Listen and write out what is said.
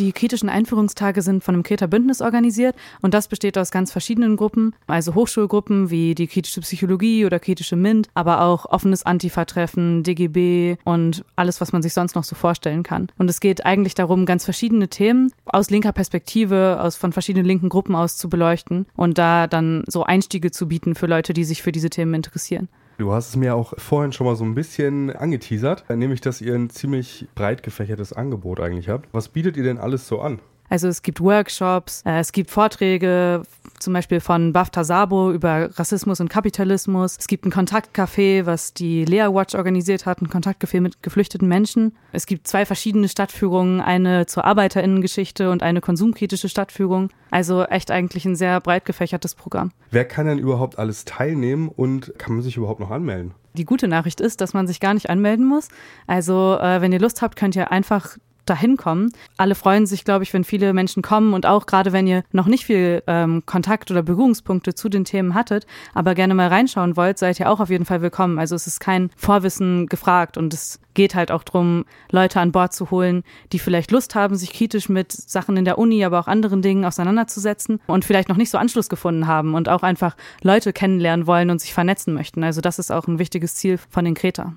Die kritischen Einführungstage sind von einem Kreta Bündnis organisiert und das besteht aus ganz verschiedenen Gruppen, also Hochschulgruppen wie die kritische Psychologie oder kritische MINT, aber auch offenes Antifa-Treffen, DGB und alles, was man sich sonst noch so vorstellen kann. Und es geht eigentlich darum, ganz verschiedene Themen aus linker Perspektive, aus von verschiedenen linken Gruppen aus zu beleuchten und da dann so Einstiege zu bieten für Leute, die sich für diese Themen interessieren. Du hast es mir auch vorhin schon mal so ein bisschen angeteasert, nämlich dass ihr ein ziemlich breit gefächertes Angebot eigentlich habt. Was bietet ihr denn alles so an? Also es gibt Workshops, äh, es gibt Vorträge, zum Beispiel von Bafta Sabo über Rassismus und Kapitalismus. Es gibt ein Kontaktcafé, was die Lea Watch organisiert hat, ein Kontaktcafé mit geflüchteten Menschen. Es gibt zwei verschiedene Stadtführungen, eine zur Arbeiterinnengeschichte und eine konsumkritische Stadtführung. Also echt eigentlich ein sehr breit gefächertes Programm. Wer kann denn überhaupt alles teilnehmen und kann man sich überhaupt noch anmelden? Die gute Nachricht ist, dass man sich gar nicht anmelden muss. Also äh, wenn ihr Lust habt, könnt ihr einfach dahin kommen. Alle freuen sich, glaube ich, wenn viele Menschen kommen und auch gerade wenn ihr noch nicht viel ähm, Kontakt oder Berührungspunkte zu den Themen hattet, aber gerne mal reinschauen wollt, seid ihr auch auf jeden Fall willkommen. Also es ist kein Vorwissen gefragt und es geht halt auch darum, Leute an Bord zu holen, die vielleicht Lust haben, sich kritisch mit Sachen in der Uni, aber auch anderen Dingen auseinanderzusetzen und vielleicht noch nicht so Anschluss gefunden haben und auch einfach Leute kennenlernen wollen und sich vernetzen möchten. Also das ist auch ein wichtiges Ziel von den Kreta.